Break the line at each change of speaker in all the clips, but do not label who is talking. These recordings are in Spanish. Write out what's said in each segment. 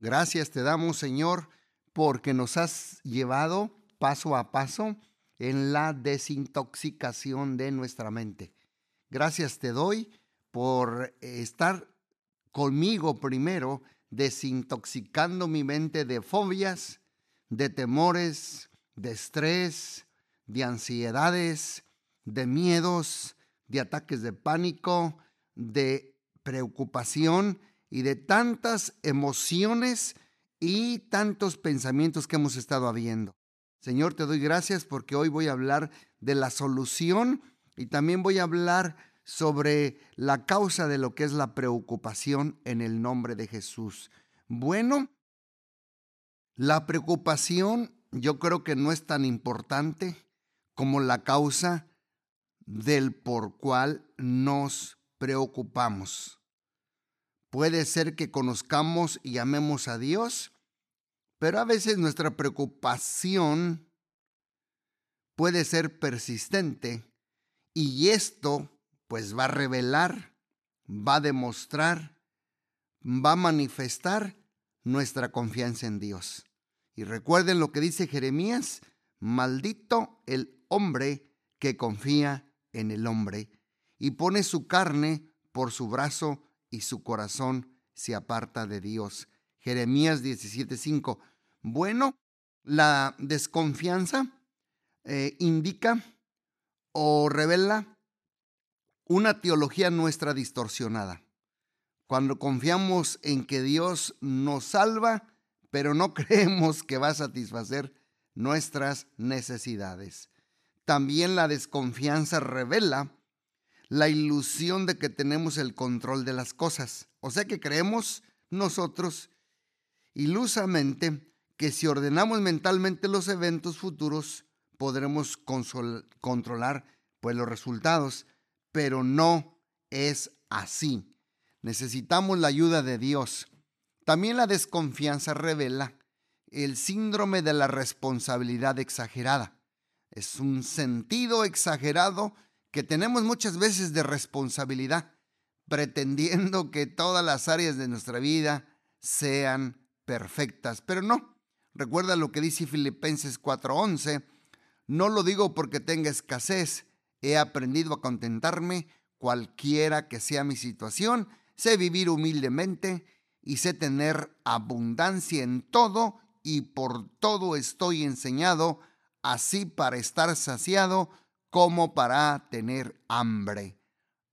Gracias te damos, Señor, porque nos has llevado paso a paso en la desintoxicación de nuestra mente. Gracias te doy por estar conmigo primero, desintoxicando mi mente de fobias, de temores, de estrés, de ansiedades, de miedos, de ataques de pánico, de preocupación y de tantas emociones y tantos pensamientos que hemos estado habiendo. Señor, te doy gracias porque hoy voy a hablar de la solución y también voy a hablar sobre la causa de lo que es la preocupación en el nombre de Jesús. Bueno, la preocupación yo creo que no es tan importante como la causa del por cual nos preocupamos. Puede ser que conozcamos y amemos a Dios, pero a veces nuestra preocupación puede ser persistente y esto pues va a revelar, va a demostrar, va a manifestar nuestra confianza en Dios. Y recuerden lo que dice Jeremías, maldito el hombre que confía en el hombre y pone su carne por su brazo y su corazón se aparta de Dios. Jeremías 17:5. Bueno, la desconfianza eh, indica o revela una teología nuestra distorsionada. Cuando confiamos en que Dios nos salva, pero no creemos que va a satisfacer nuestras necesidades. También la desconfianza revela la ilusión de que tenemos el control de las cosas. O sea que creemos nosotros ilusamente que si ordenamos mentalmente los eventos futuros, podremos controlar pues, los resultados, pero no es así. Necesitamos la ayuda de Dios. También la desconfianza revela el síndrome de la responsabilidad exagerada. Es un sentido exagerado que tenemos muchas veces de responsabilidad, pretendiendo que todas las áreas de nuestra vida sean perfectas, pero no. Recuerda lo que dice Filipenses 4:11, no lo digo porque tenga escasez, he aprendido a contentarme cualquiera que sea mi situación, sé vivir humildemente y sé tener abundancia en todo y por todo estoy enseñado, así para estar saciado como para tener hambre,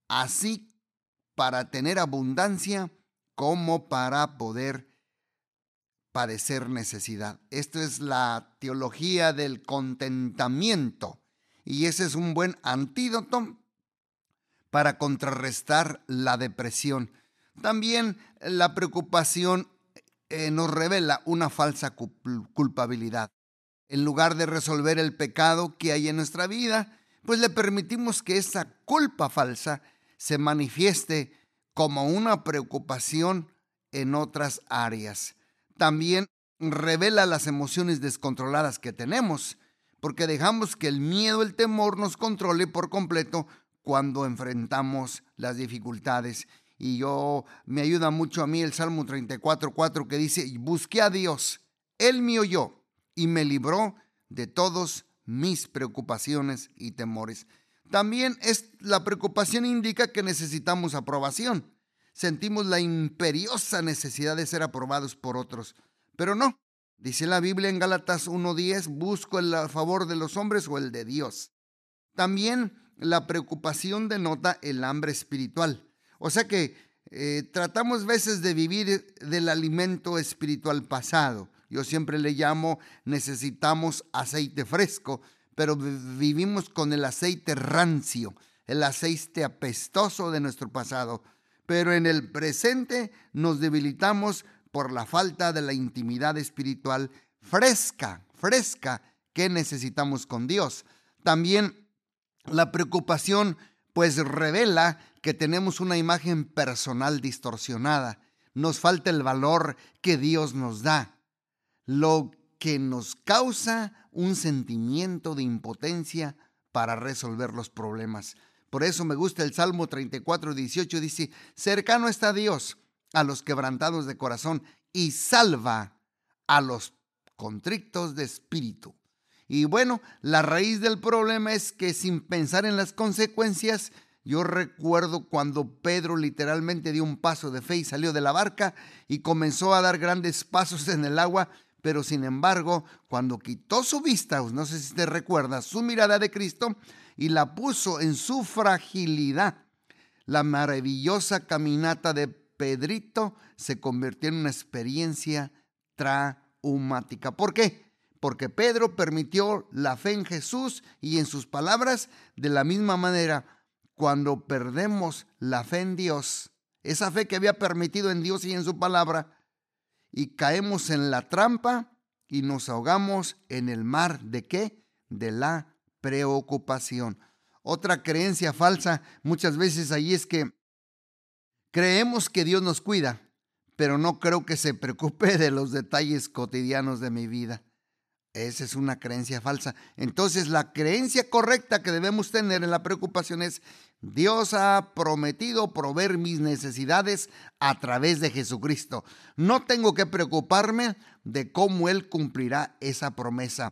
así para tener abundancia como para poder padecer necesidad. Esto es la teología del contentamiento y ese es un buen antídoto para contrarrestar la depresión. También la preocupación eh, nos revela una falsa culpabilidad. En lugar de resolver el pecado que hay en nuestra vida, pues le permitimos que esa culpa falsa se manifieste como una preocupación en otras áreas. También revela las emociones descontroladas que tenemos, porque dejamos que el miedo, el temor nos controle por completo cuando enfrentamos las dificultades. Y yo me ayuda mucho a mí el Salmo 34:4 que dice, "Busqué a Dios, él me oyó y me libró de todos mis preocupaciones y temores. También es, la preocupación indica que necesitamos aprobación. Sentimos la imperiosa necesidad de ser aprobados por otros. Pero no, dice la Biblia en Gálatas 1.10, busco el favor de los hombres o el de Dios. También la preocupación denota el hambre espiritual. O sea que eh, tratamos veces de vivir del alimento espiritual pasado. Yo siempre le llamo necesitamos aceite fresco, pero vivimos con el aceite rancio, el aceite apestoso de nuestro pasado. Pero en el presente nos debilitamos por la falta de la intimidad espiritual fresca, fresca que necesitamos con Dios. También la preocupación pues revela que tenemos una imagen personal distorsionada. Nos falta el valor que Dios nos da lo que nos causa un sentimiento de impotencia para resolver los problemas. Por eso me gusta el Salmo 34, 18, dice, cercano está Dios a los quebrantados de corazón y salva a los contrictos de espíritu. Y bueno, la raíz del problema es que sin pensar en las consecuencias, yo recuerdo cuando Pedro literalmente dio un paso de fe y salió de la barca y comenzó a dar grandes pasos en el agua, pero sin embargo, cuando quitó su vista, no sé si te recuerda, su mirada de Cristo y la puso en su fragilidad, la maravillosa caminata de Pedrito se convirtió en una experiencia traumática. ¿Por qué? Porque Pedro permitió la fe en Jesús y en sus palabras de la misma manera cuando perdemos la fe en Dios, esa fe que había permitido en Dios y en su palabra, y caemos en la trampa y nos ahogamos en el mar de qué? De la preocupación. Otra creencia falsa muchas veces ahí es que creemos que Dios nos cuida, pero no creo que se preocupe de los detalles cotidianos de mi vida. Esa es una creencia falsa. Entonces la creencia correcta que debemos tener en la preocupación es, Dios ha prometido proveer mis necesidades a través de Jesucristo. No tengo que preocuparme de cómo Él cumplirá esa promesa.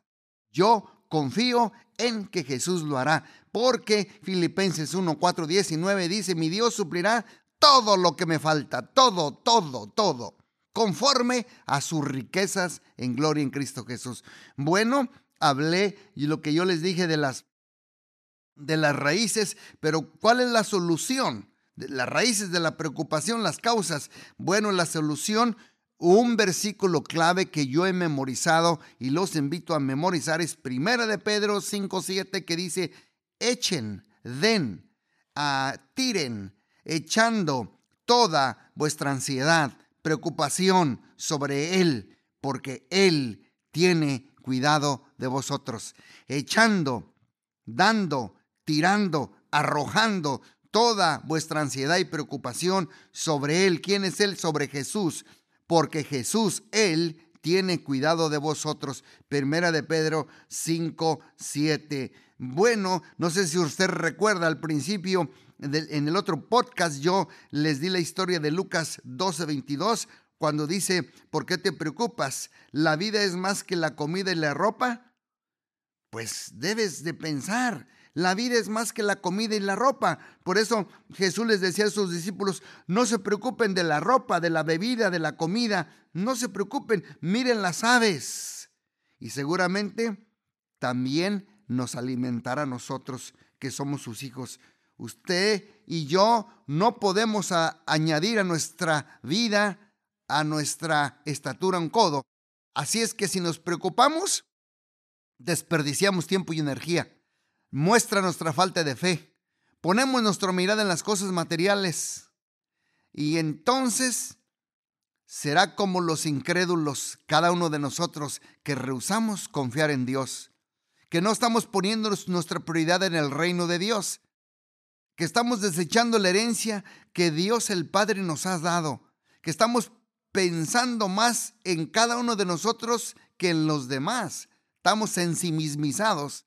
Yo confío en que Jesús lo hará, porque Filipenses 1, 4, 19 dice, mi Dios suplirá todo lo que me falta, todo, todo, todo conforme a sus riquezas en gloria en Cristo Jesús. Bueno, hablé y lo que yo les dije de las de las raíces, pero ¿cuál es la solución? Las raíces de la preocupación, las causas. Bueno, la solución, un versículo clave que yo he memorizado y los invito a memorizar es Primera de Pedro 5:7 que dice, "Echen, den, a tiren, echando toda vuestra ansiedad preocupación sobre Él, porque Él tiene cuidado de vosotros, echando, dando, tirando, arrojando toda vuestra ansiedad y preocupación sobre Él. ¿Quién es Él? Sobre Jesús, porque Jesús, Él, tiene cuidado de vosotros. Primera de Pedro 5, 7. Bueno, no sé si usted recuerda al principio en el otro podcast yo les di la historia de Lucas 12, 22, cuando dice, ¿por qué te preocupas? ¿La vida es más que la comida y la ropa? Pues debes de pensar, la vida es más que la comida y la ropa. Por eso Jesús les decía a sus discípulos, no se preocupen de la ropa, de la bebida, de la comida, no se preocupen, miren las aves. Y seguramente también nos alimentará a nosotros que somos sus hijos. Usted y yo no podemos añadir a nuestra vida, a nuestra estatura un codo. Así es que si nos preocupamos, desperdiciamos tiempo y energía. Muestra nuestra falta de fe. Ponemos nuestra mirada en las cosas materiales. Y entonces será como los incrédulos, cada uno de nosotros, que rehusamos confiar en Dios, que no estamos poniendo nuestra prioridad en el reino de Dios, que estamos desechando la herencia que Dios el Padre nos ha dado, que estamos pensando más en cada uno de nosotros que en los demás. Estamos ensimismizados.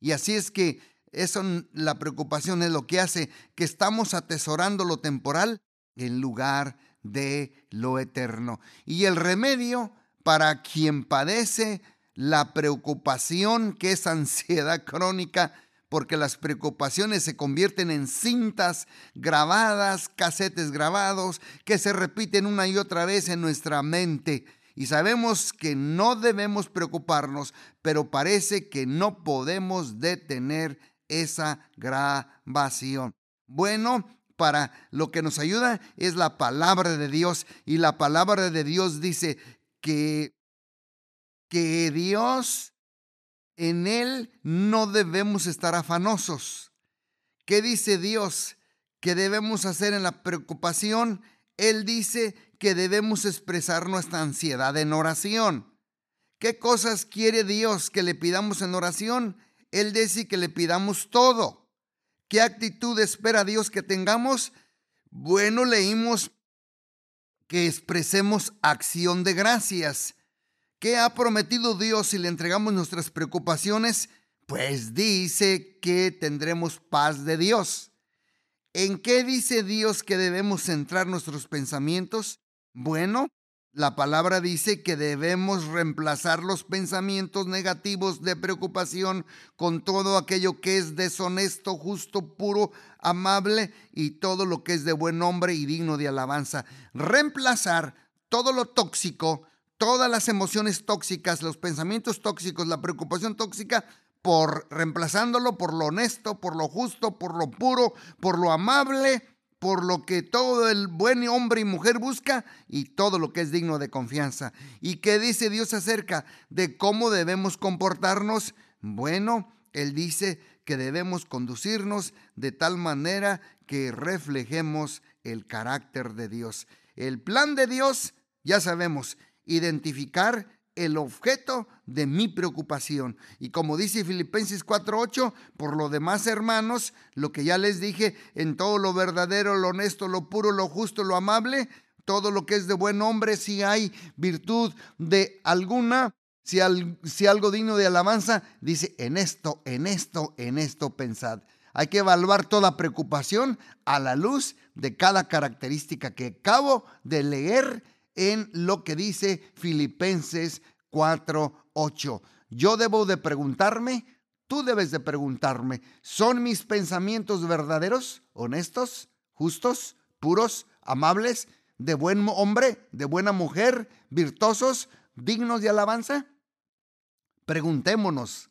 Y así es que eso, la preocupación es lo que hace que estamos atesorando lo temporal en lugar de lo eterno. Y el remedio para quien padece la preocupación, que es ansiedad crónica, porque las preocupaciones se convierten en cintas grabadas, casetes grabados, que se repiten una y otra vez en nuestra mente. Y sabemos que no debemos preocuparnos, pero parece que no podemos detener esa grabación. Bueno, para lo que nos ayuda es la palabra de Dios y la palabra de Dios dice que que Dios en Él no debemos estar afanosos. ¿Qué dice Dios que debemos hacer en la preocupación? Él dice que debemos expresar nuestra ansiedad en oración. ¿Qué cosas quiere Dios que le pidamos en oración? Él dice que le pidamos todo. ¿Qué actitud espera Dios que tengamos? Bueno, leímos que expresemos acción de gracias. ¿Qué ha prometido Dios si le entregamos nuestras preocupaciones? Pues dice que tendremos paz de Dios. ¿En qué dice Dios que debemos centrar nuestros pensamientos? Bueno, La palabra dice que debemos reemplazar los pensamientos negativos de preocupación con todo aquello que es deshonesto, justo, puro, amable y todo lo que es de buen hombre y digno de alabanza. Reemplazar todo lo tóxico, todas las emociones tóxicas, los pensamientos tóxicos, la preocupación tóxica, por reemplazándolo por lo honesto, por lo justo, por lo puro, por lo amable por lo que todo el buen hombre y mujer busca y todo lo que es digno de confianza. ¿Y qué dice Dios acerca de cómo debemos comportarnos? Bueno, Él dice que debemos conducirnos de tal manera que reflejemos el carácter de Dios. El plan de Dios, ya sabemos, identificar el objeto de mi preocupación. Y como dice Filipenses 4:8, por lo demás, hermanos, lo que ya les dije, en todo lo verdadero, lo honesto, lo puro, lo justo, lo amable, todo lo que es de buen hombre, si hay virtud de alguna, si, si algo digno de alabanza, dice, en esto, en esto, en esto pensad. Hay que evaluar toda preocupación a la luz de cada característica que acabo de leer en lo que dice Filipenses 4:8. Yo debo de preguntarme, tú debes de preguntarme, ¿son mis pensamientos verdaderos, honestos, justos, puros, amables, de buen hombre, de buena mujer, virtuosos, dignos de alabanza? Preguntémonos.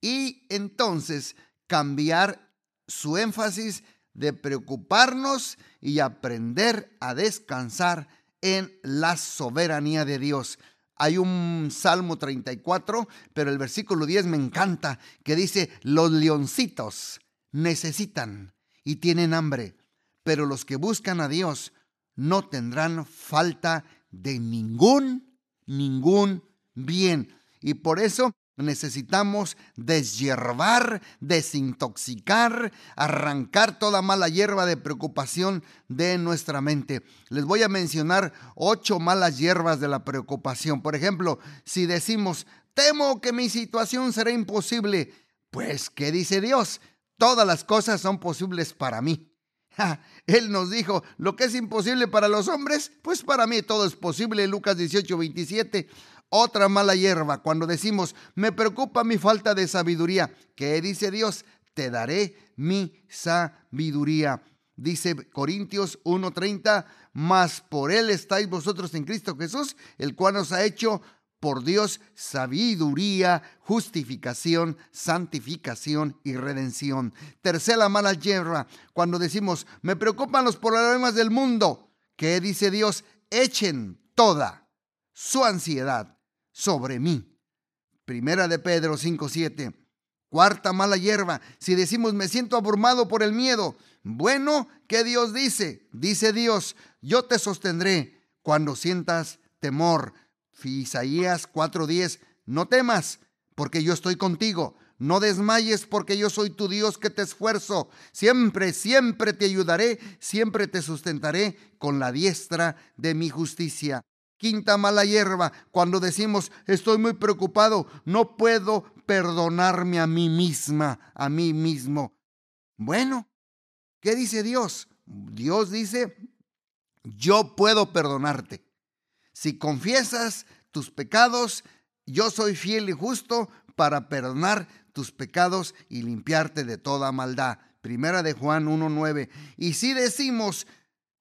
Y entonces cambiar su énfasis de preocuparnos y aprender a descansar en la soberanía de Dios. Hay un Salmo 34, pero el versículo 10 me encanta, que dice, los leoncitos necesitan y tienen hambre, pero los que buscan a Dios no tendrán falta de ningún, ningún bien. Y por eso Necesitamos deshiervar, desintoxicar, arrancar toda mala hierba de preocupación de nuestra mente. Les voy a mencionar ocho malas hierbas de la preocupación. Por ejemplo, si decimos, temo que mi situación será imposible, pues, ¿qué dice Dios? Todas las cosas son posibles para mí. él nos dijo, lo que es imposible para los hombres, pues para mí todo es posible. Lucas 18, 27. Otra mala hierba, cuando decimos, me preocupa mi falta de sabiduría. ¿Qué dice Dios? Te daré mi sabiduría. Dice Corintios 1:30, mas por él estáis vosotros en Cristo Jesús, el cual nos ha hecho por Dios sabiduría, justificación, santificación y redención. Tercera mala hierba, cuando decimos, me preocupan los problemas del mundo. ¿Qué dice Dios? Echen toda su ansiedad sobre mí. Primera de Pedro 5:7. Cuarta mala hierba. Si decimos me siento abrumado por el miedo, bueno, ¿qué Dios dice? Dice Dios, yo te sostendré cuando sientas temor. Isaías 4:10. No temas, porque yo estoy contigo. No desmayes porque yo soy tu Dios que te esfuerzo. Siempre, siempre te ayudaré, siempre te sustentaré con la diestra de mi justicia. Quinta mala hierba, cuando decimos estoy muy preocupado, no puedo perdonarme a mí misma, a mí mismo. Bueno, ¿qué dice Dios? Dios dice, yo puedo perdonarte. Si confiesas tus pecados, yo soy fiel y justo para perdonar tus pecados y limpiarte de toda maldad. Primera de Juan 1.9. Y si decimos,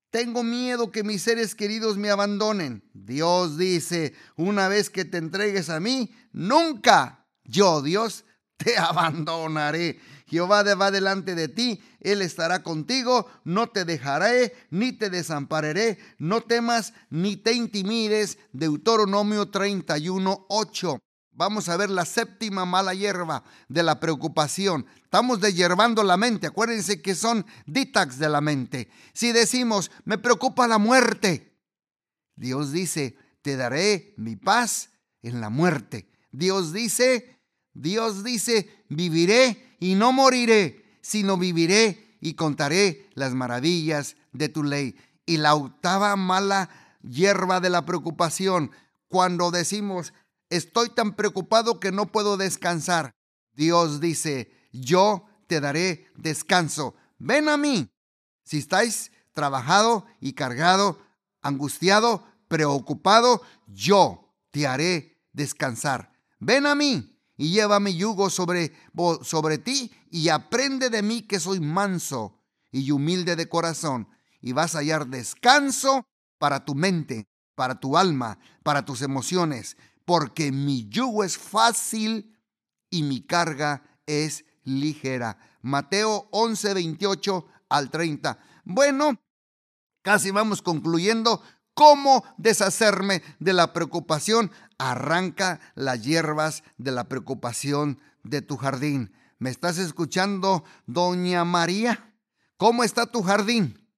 tengo miedo que mis seres queridos me abandonen. Dios dice, una vez que te entregues a mí, nunca yo, Dios, te abandonaré. Jehová va delante de ti, Él estará contigo, no te dejaré, ni te desampararé, no temas, ni te intimides. Deuteronomio 31, 8. Vamos a ver la séptima mala hierba de la preocupación. Estamos deshiervando la mente. Acuérdense que son detox de la mente. Si decimos, me preocupa la muerte, Dios dice, te daré mi paz en la muerte. Dios dice, Dios dice, viviré y no moriré, sino viviré y contaré las maravillas de tu ley. Y la octava mala hierba de la preocupación, cuando decimos, estoy tan preocupado que no puedo descansar. Dios dice, yo te daré descanso. Ven a mí. Si estáis trabajado y cargado, angustiado, preocupado, yo te haré descansar. Ven a mí y lleva mi yugo sobre, sobre ti y aprende de mí que soy manso y humilde de corazón y vas a hallar descanso para tu mente, para tu alma, para tus emociones, porque mi yugo es fácil y mi carga es ligera. Mateo 11, 28 al 30. Bueno, casi vamos concluyendo. ¿Cómo deshacerme de la preocupación? Arranca las hierbas de la preocupación de tu jardín. ¿Me estás escuchando, doña María? ¿Cómo está tu jardín?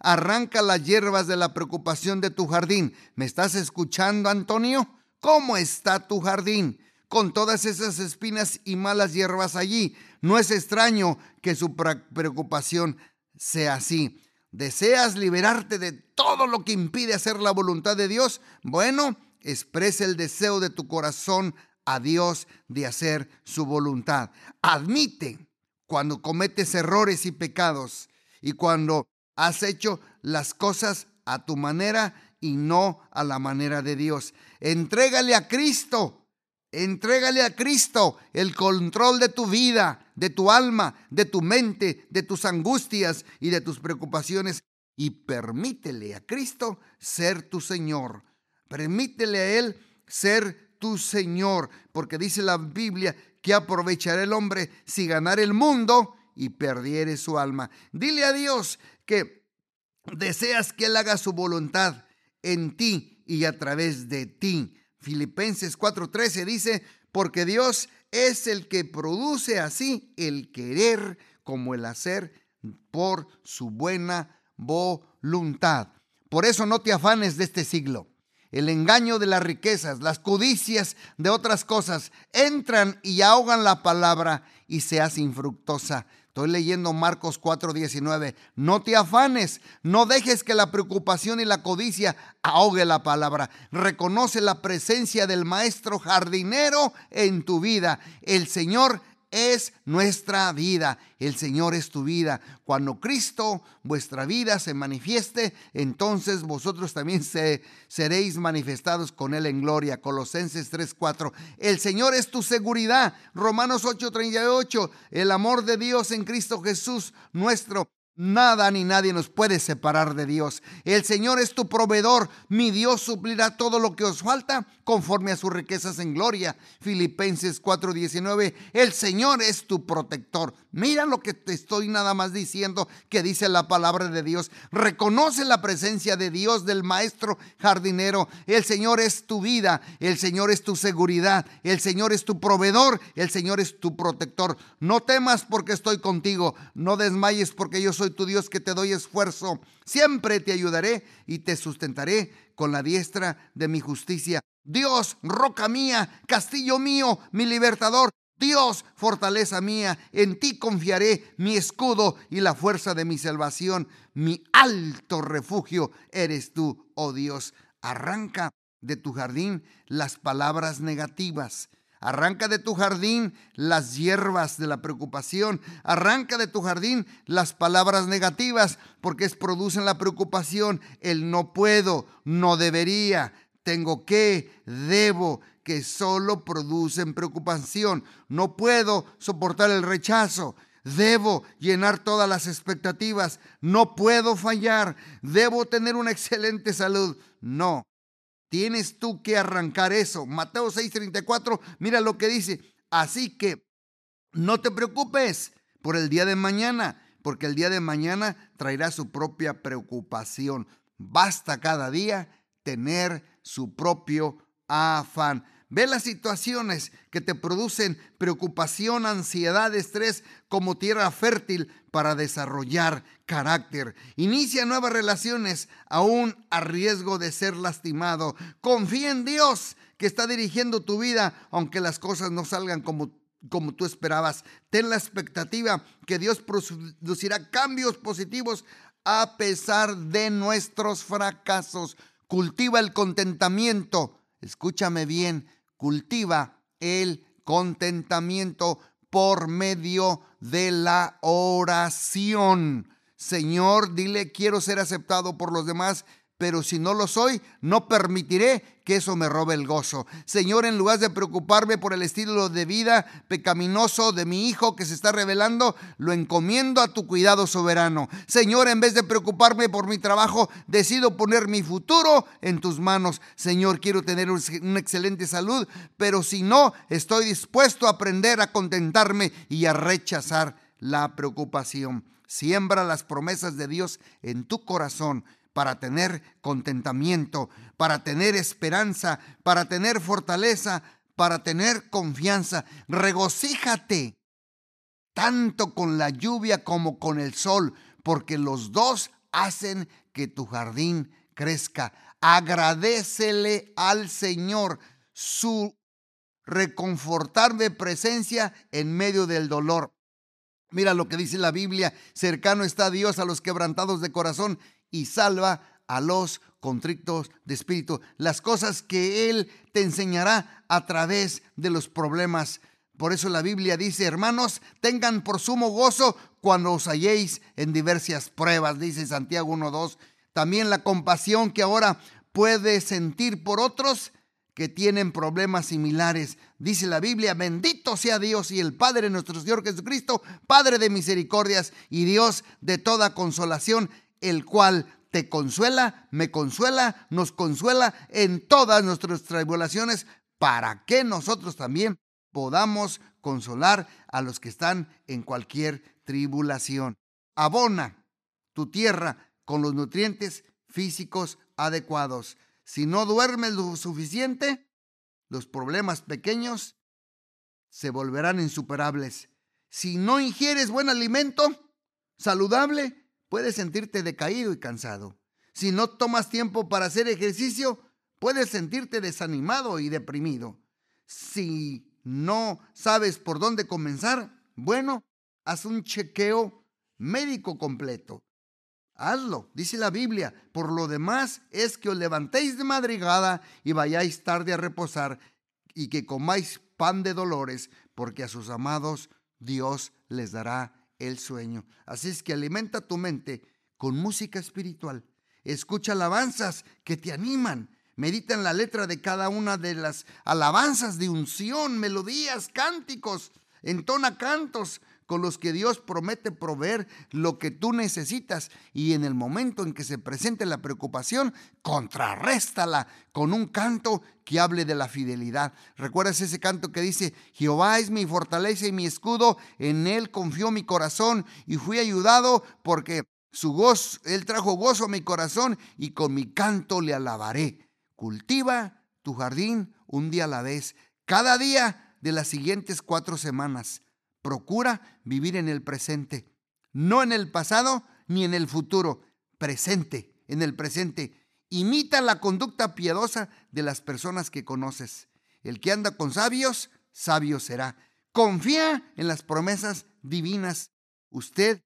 Arranca las hierbas de la preocupación de tu jardín. ¿Me estás escuchando, Antonio? ¿Cómo está tu jardín? Con todas esas espinas y malas hierbas allí. No es extraño que su preocupación sea así. ¿Deseas liberarte de todo lo que impide hacer la voluntad de Dios? Bueno, expresa el deseo de tu corazón a Dios de hacer su voluntad. Admite cuando cometes errores y pecados y cuando has hecho las cosas a tu manera y no a la manera de Dios. Entrégale a Cristo, entrégale a Cristo el control de tu vida, de tu alma, de tu mente, de tus angustias y de tus preocupaciones y permítele a Cristo ser tu Señor. Permítele a Él ser tu Señor, porque dice la Biblia que aprovechará el hombre si ganar el mundo y perdiere su alma. Dile a Dios que deseas que Él haga su voluntad en ti y a través de ti. Filipenses 4:13 dice, porque Dios es el que produce así el querer como el hacer por su buena voluntad. Por eso no te afanes de este siglo el engaño de las riquezas, las codicias de otras cosas, entran y ahogan la palabra y se hace infructuosa. Estoy leyendo Marcos 4:19. No te afanes, no dejes que la preocupación y la codicia ahogue la palabra. Reconoce la presencia del maestro jardinero en tu vida. El Señor es nuestra vida. El Señor es tu vida. Cuando Cristo, vuestra vida, se manifieste, entonces vosotros también se, seréis manifestados con Él en gloria. Colosenses 3:4. El Señor es tu seguridad. Romanos 8:38. El amor de Dios en Cristo Jesús, nuestro Nada ni nadie nos puede separar de Dios. El Señor es tu proveedor. Mi Dios suplirá todo lo que os falta conforme a sus riquezas en gloria. Filipenses 4:19. El Señor es tu protector. Mira lo que te estoy nada más diciendo que dice la palabra de Dios. Reconoce la presencia de Dios, del Maestro jardinero. El Señor es tu vida. El Señor es tu seguridad. El Señor es tu proveedor. El Señor es tu protector. No temas porque estoy contigo. No desmayes porque yo soy tu Dios que te doy esfuerzo. Siempre te ayudaré y te sustentaré con la diestra de mi justicia. Dios, roca mía, castillo mío, mi libertador. Dios, fortaleza mía, en ti confiaré, mi escudo y la fuerza de mi salvación, mi alto refugio eres tú, oh Dios. Arranca de tu jardín las palabras negativas Arranca de tu jardín las hierbas de la preocupación. Arranca de tu jardín las palabras negativas porque es, producen la preocupación. El no puedo, no debería, tengo que, debo, que solo producen preocupación. No puedo soportar el rechazo. Debo llenar todas las expectativas. No puedo fallar. Debo tener una excelente salud. No, Tienes tú que arrancar eso. Mateo 6:34, mira lo que dice. Así que no te preocupes por el día de mañana, porque el día de mañana traerá su propia preocupación. Basta cada día tener su propio afán. Ve las situaciones que te producen preocupación, ansiedad, estrés como tierra fértil para desarrollar carácter. Inicia nuevas relaciones aún a riesgo de ser lastimado. Confía en Dios que está dirigiendo tu vida aunque las cosas no salgan como como tú esperabas. Ten la expectativa que Dios producirá cambios positivos a pesar de nuestros fracasos. Cultiva el contentamiento. Escúchame bien, cultiva el contentamiento por medio de la oración. Señor, dile, quiero ser aceptado por los demás, pero si no lo soy, no permitiré que eso me robe el gozo. Señor, en lugar de preocuparme por el estilo de vida pecaminoso de mi hijo que se está revelando, lo encomiendo a tu cuidado soberano. Señor, en vez de preocuparme por mi trabajo, decido poner mi futuro en tus manos. Señor, quiero tener una excelente salud, pero si no, estoy dispuesto a aprender a contentarme y a rechazar la preocupación. Siembra las promesas de Dios en tu corazón para tener contentamiento, para tener esperanza, para tener fortaleza, para tener confianza. Regocíjate tanto con la lluvia como con el sol, porque los dos hacen que tu jardín crezca. Agradecele al Señor su reconfortable presencia en medio del dolor. Mira lo que dice la Biblia, cercano está Dios a los quebrantados de corazón y salva a los contrictos de espíritu. Las cosas que Él te enseñará a través de los problemas. Por eso la Biblia dice, hermanos, tengan por sumo gozo cuando os halléis en diversas pruebas, dice Santiago 1.2. También la compasión que ahora puede sentir por otros que tienen problemas similares. Dice la Biblia, bendito sea Dios y el Padre nuestro Señor Jesucristo, Padre de misericordias y Dios de toda consolación, el cual te consuela, me consuela, nos consuela en todas nuestras tribulaciones, para que nosotros también podamos consolar a los que están en cualquier tribulación. Abona tu tierra con los nutrientes físicos adecuados. Si no duermes lo suficiente, los problemas pequeños se volverán insuperables. Si no ingieres buen alimento saludable, puedes sentirte decaído y cansado. Si no tomas tiempo para hacer ejercicio, puedes sentirte desanimado y deprimido. Si no sabes por dónde comenzar, bueno, haz un chequeo médico completo. Hazlo, dice la Biblia. Por lo demás es que os levantéis de madrugada y vayáis tarde a reposar y que comáis pan de dolores, porque a sus amados Dios les dará el sueño. Así es que alimenta tu mente con música espiritual. Escucha alabanzas que te animan. Medita en la letra de cada una de las alabanzas de unción, melodías, cánticos. Entona cantos con los que Dios promete proveer lo que tú necesitas y en el momento en que se presente la preocupación, contrarréstala con un canto que hable de la fidelidad. ¿Recuerdas ese canto que dice, Jehová es mi fortaleza y mi escudo, en él confió mi corazón y fui ayudado porque su gozo, él trajo gozo a mi corazón y con mi canto le alabaré. Cultiva tu jardín un día a la vez, cada día de las siguientes cuatro semanas Procura vivir en el presente, no en el pasado ni en el futuro, presente, en el presente. Imita la conducta piadosa de las personas que conoces. El que anda con sabios, sabio será. Confía en las promesas divinas. Usted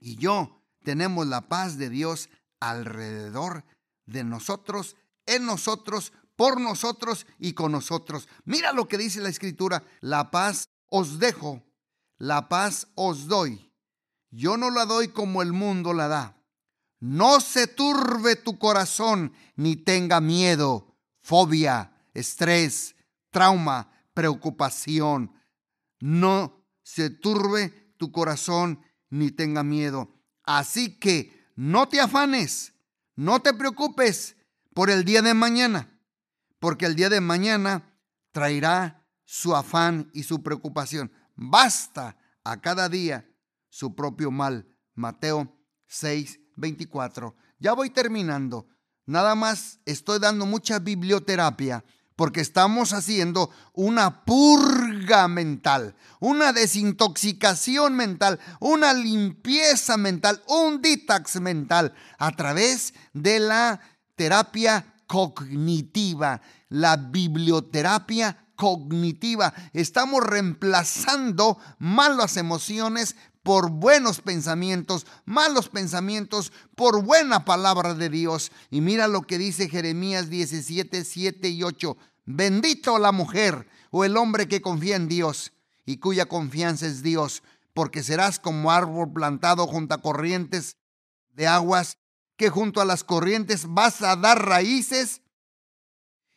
y yo tenemos la paz de Dios alrededor de nosotros, en nosotros, por nosotros y con nosotros. Mira lo que dice la escritura. La paz os dejo, la paz os doy. Yo no la doy como el mundo la da. No se turbe tu corazón ni tenga miedo, fobia, estrés, trauma, preocupación. No se turbe tu corazón ni tenga miedo. Así que no te afanes, no te preocupes por el día de mañana, porque el día de mañana traerá su afán y su preocupación. Basta a cada día su propio mal. Mateo 6, 24. Ya voy terminando. Nada más estoy dando mucha biblioterapia porque estamos haciendo una purga mental, una desintoxicación mental, una limpieza mental, un detox mental a través de la terapia cognitiva, la biblioterapia cognitiva. Estamos reemplazando malas emociones por buenos pensamientos, malos pensamientos por buena palabra de Dios. Y mira lo que dice Jeremías 17, 7 y 8. Bendito la mujer o el hombre que confía en Dios y cuya confianza es Dios, porque serás como árbol plantado junto a corrientes de aguas que junto a las corrientes vas a dar raíces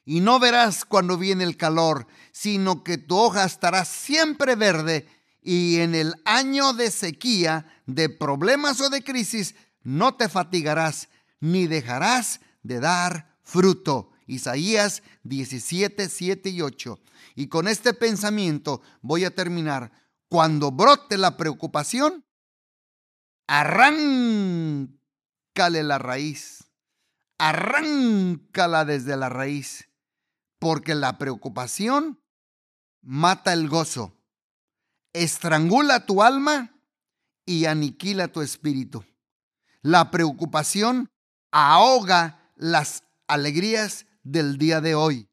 y no verás cuando viene el calor, sino que tu hoja estará siempre verde y en el año de sequía, de problemas o de crisis, no te fatigarás ni dejarás de dar fruto. Isaías 17, 7 y 8. Y con este pensamiento voy a terminar. Cuando brote la preocupación, arráncale la raíz. Arráncala desde la raíz. Porque la preocupación mata el gozo, estrangula tu alma y aniquila tu espíritu. La preocupación ahoga las alegrías del día de hoy.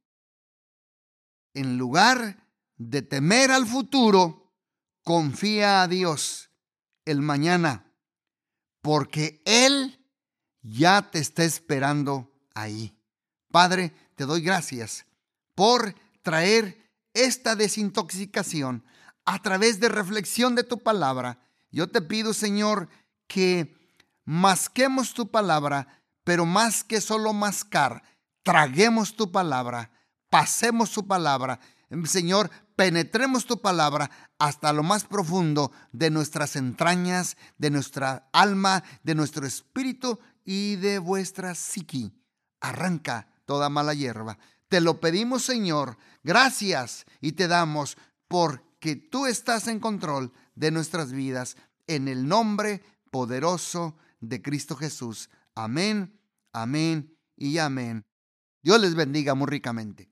En lugar de temer al futuro, confía a Dios el mañana, porque Él ya te está esperando ahí. Padre, te doy gracias por traer esta desintoxicación a través de reflexión de tu palabra. Yo te pido, Señor, que masquemos tu palabra, pero más que solo mascar, traguemos tu palabra, pasemos tu palabra. Señor, penetremos tu palabra hasta lo más profundo de nuestras entrañas, de nuestra alma, de nuestro espíritu y de vuestra psiqui. Arranca toda mala hierba. Te lo pedimos, Señor. Gracias y te damos porque tú estás en control de nuestras vidas. En el nombre poderoso de Cristo Jesús. Amén, amén y amén. Dios les bendiga muy ricamente.